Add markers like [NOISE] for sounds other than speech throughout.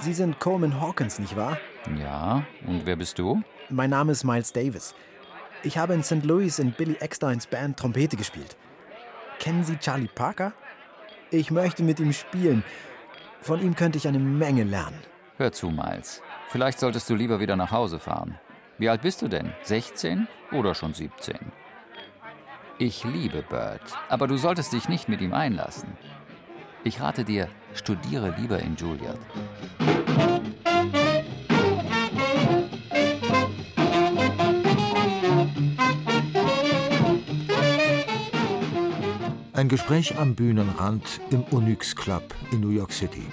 Sie sind Coleman Hawkins, nicht wahr? Ja, und wer bist du? Mein Name ist Miles Davis. Ich habe in St. Louis in Billy Ecksteins Band Trompete gespielt. Kennen Sie Charlie Parker? Ich möchte mit ihm spielen. Von ihm könnte ich eine Menge lernen. Hör zu, Miles. Vielleicht solltest du lieber wieder nach Hause fahren. Wie alt bist du denn? 16 oder schon 17? Ich liebe Bird, aber du solltest dich nicht mit ihm einlassen. Ich rate dir, studiere lieber in Juilliard. Ein Gespräch am Bühnenrand im Onyx Club in New York City.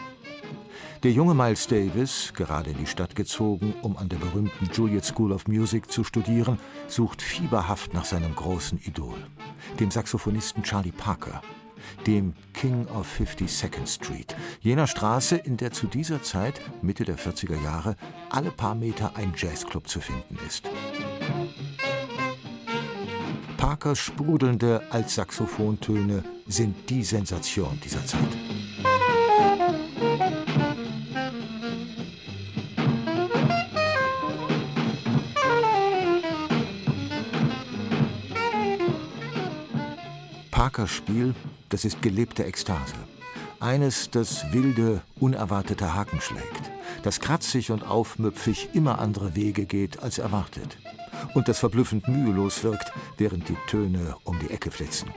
Der junge Miles Davis, gerade in die Stadt gezogen, um an der berühmten Juilliard School of Music zu studieren, sucht fieberhaft nach seinem großen Idol, dem Saxophonisten Charlie Parker, dem King of 52nd Street, jener Straße, in der zu dieser Zeit, Mitte der 40er Jahre, alle paar Meter ein Jazzclub zu finden ist. Parkers sprudelnde Altsaxophontöne sind die Sensation dieser Zeit. Parkers Spiel, das ist gelebte Ekstase. Eines, das wilde, unerwartete Haken schlägt, das kratzig und aufmüpfig immer andere Wege geht als erwartet und das verblüffend mühelos wirkt, während die Töne um die Ecke flitzen.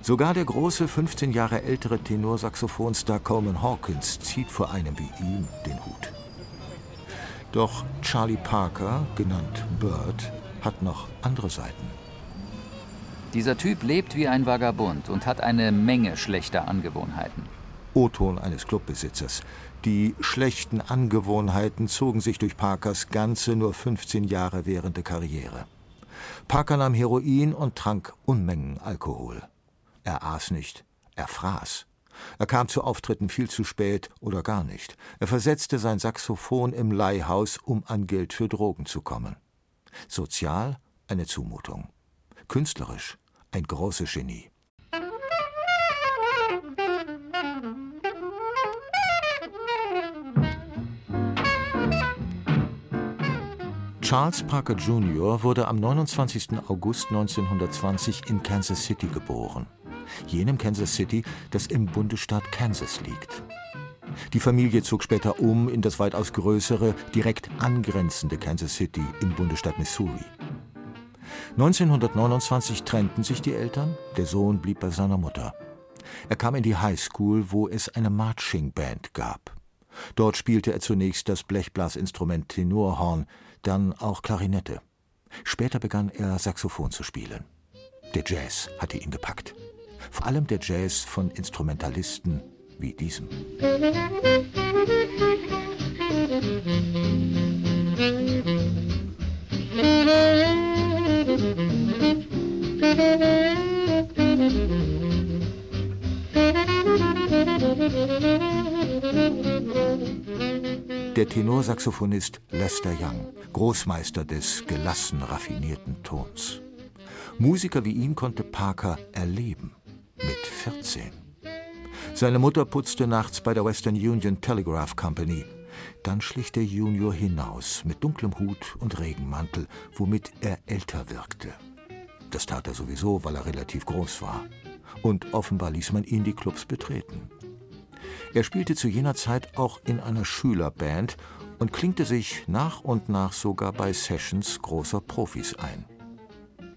Sogar der große, 15 Jahre ältere Tenorsaxophonstar Coleman Hawkins zieht vor einem wie ihm den Hut. Doch Charlie Parker, genannt Bird, hat noch andere Seiten. Dieser Typ lebt wie ein Vagabund und hat eine Menge schlechter Angewohnheiten. O-Ton eines Clubbesitzers. Die schlechten Angewohnheiten zogen sich durch Parkers ganze nur 15 Jahre währende Karriere. Parker nahm Heroin und trank Unmengen Alkohol. Er aß nicht, er fraß. Er kam zu Auftritten viel zu spät oder gar nicht. Er versetzte sein Saxophon im Leihhaus, um an Geld für Drogen zu kommen. Sozial eine Zumutung. Künstlerisch ein großes Genie. Charles Parker Jr. wurde am 29. August 1920 in Kansas City geboren. Jenem Kansas City, das im Bundesstaat Kansas liegt. Die Familie zog später um in das weitaus größere, direkt angrenzende Kansas City im Bundesstaat Missouri. 1929 trennten sich die Eltern, der Sohn blieb bei seiner Mutter. Er kam in die High School, wo es eine Marching Band gab. Dort spielte er zunächst das Blechblasinstrument Tenorhorn, dann auch Klarinette. Später begann er Saxophon zu spielen. Der Jazz hatte ihn gepackt. Vor allem der Jazz von Instrumentalisten wie diesem. [LAUGHS] Der Tenorsaxophonist Lester Young, Großmeister des gelassen raffinierten Tons. Musiker wie ihn konnte Parker erleben. Mit 14. Seine Mutter putzte nachts bei der Western Union Telegraph Company. Dann schlich der Junior hinaus mit dunklem Hut und Regenmantel, womit er älter wirkte. Das tat er sowieso, weil er relativ groß war. Und offenbar ließ man ihn die Clubs betreten. Er spielte zu jener Zeit auch in einer Schülerband und klingte sich nach und nach sogar bei Sessions großer Profis ein.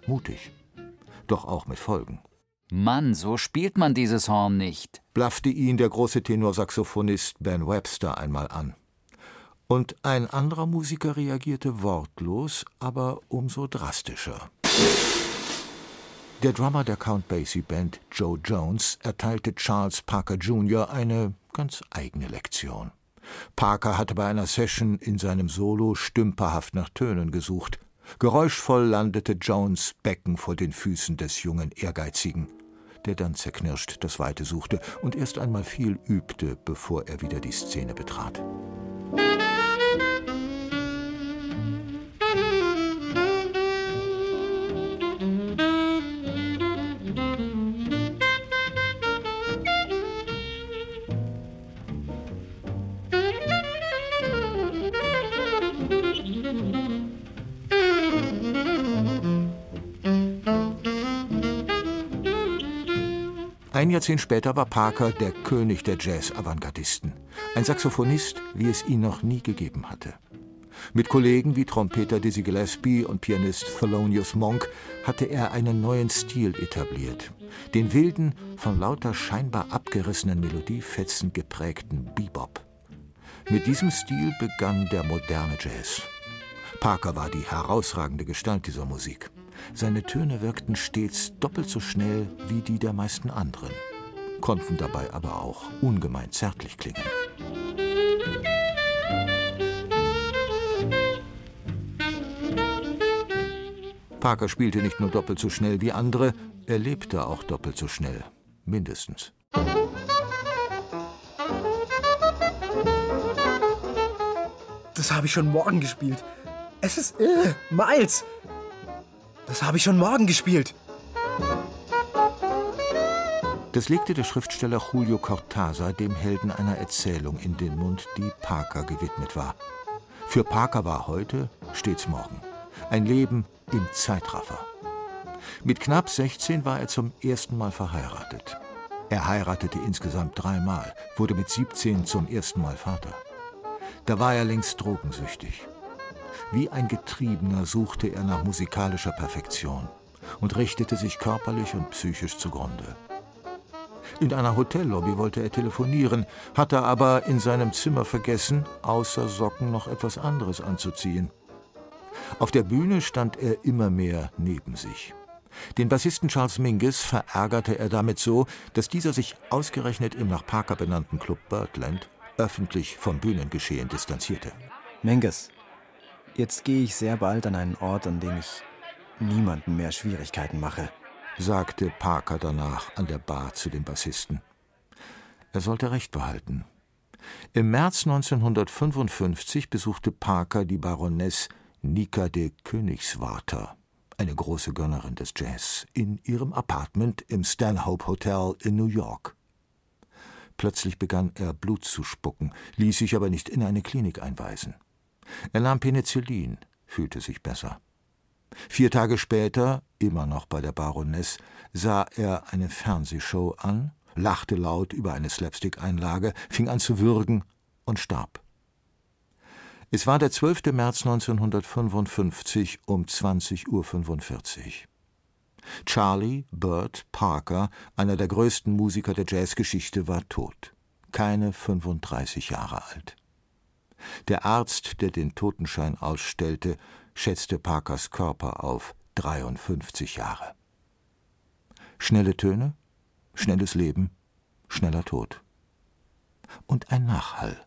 Mutig, doch auch mit Folgen. Mann, so spielt man dieses Horn nicht, blaffte ihn der große Tenorsaxophonist Ben Webster einmal an. Und ein anderer Musiker reagierte wortlos, aber umso drastischer. Der Drummer der Count Basie Band, Joe Jones, erteilte Charles Parker Jr. eine ganz eigene Lektion. Parker hatte bei einer Session in seinem Solo stümperhaft nach Tönen gesucht. Geräuschvoll landete Jones Becken vor den Füßen des jungen Ehrgeizigen, der dann zerknirscht das Weite suchte und erst einmal viel übte, bevor er wieder die Szene betrat. Ein Jahrzehnt später war Parker der König der Jazz-Avantgardisten. Ein Saxophonist, wie es ihn noch nie gegeben hatte. Mit Kollegen wie Trompeter Dizzy Gillespie und Pianist Thelonious Monk hatte er einen neuen Stil etabliert. Den wilden, von lauter scheinbar abgerissenen Melodiefetzen geprägten Bebop. Mit diesem Stil begann der moderne Jazz. Parker war die herausragende Gestalt dieser Musik. Seine Töne wirkten stets doppelt so schnell wie die der meisten anderen, konnten dabei aber auch ungemein zärtlich klingen. Parker spielte nicht nur doppelt so schnell wie andere, er lebte auch doppelt so schnell, mindestens. Das habe ich schon morgen gespielt. Es ist äh, Miles. Das habe ich schon morgen gespielt. Das legte der Schriftsteller Julio Cortázar dem Helden einer Erzählung in den Mund, die Parker gewidmet war. Für Parker war heute stets morgen. Ein Leben im Zeitraffer. Mit knapp 16 war er zum ersten Mal verheiratet. Er heiratete insgesamt dreimal, wurde mit 17 zum ersten Mal Vater. Da war er längst drogensüchtig. Wie ein Getriebener suchte er nach musikalischer Perfektion und richtete sich körperlich und psychisch zugrunde. In einer Hotellobby wollte er telefonieren, hatte aber in seinem Zimmer vergessen, außer Socken noch etwas anderes anzuziehen. Auf der Bühne stand er immer mehr neben sich. Den Bassisten Charles Mingus verärgerte er damit so, dass dieser sich ausgerechnet im nach Parker benannten Club Birdland öffentlich vom Bühnengeschehen distanzierte. Mingus, jetzt gehe ich sehr bald an einen Ort, an dem ich niemanden mehr Schwierigkeiten mache, sagte Parker danach an der Bar zu dem Bassisten. Er sollte recht behalten. Im März 1955 besuchte Parker die Baroness Nika de Königswarter, eine große Gönnerin des Jazz, in ihrem Apartment im Stanhope Hotel in New York. Plötzlich begann er Blut zu spucken, ließ sich aber nicht in eine Klinik einweisen. Er nahm Penicillin, fühlte sich besser. Vier Tage später, immer noch bei der Baroness, sah er eine Fernsehshow an, lachte laut über eine Slapstick-Einlage, fing an zu würgen und starb. Es war der 12. März 1955 um 20.45 Uhr. Charlie Burt Parker, einer der größten Musiker der Jazzgeschichte, war tot. Keine 35 Jahre alt. Der Arzt, der den Totenschein ausstellte, schätzte Parkers Körper auf 53 Jahre. Schnelle Töne, schnelles Leben, schneller Tod. Und ein Nachhall.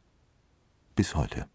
Bis heute.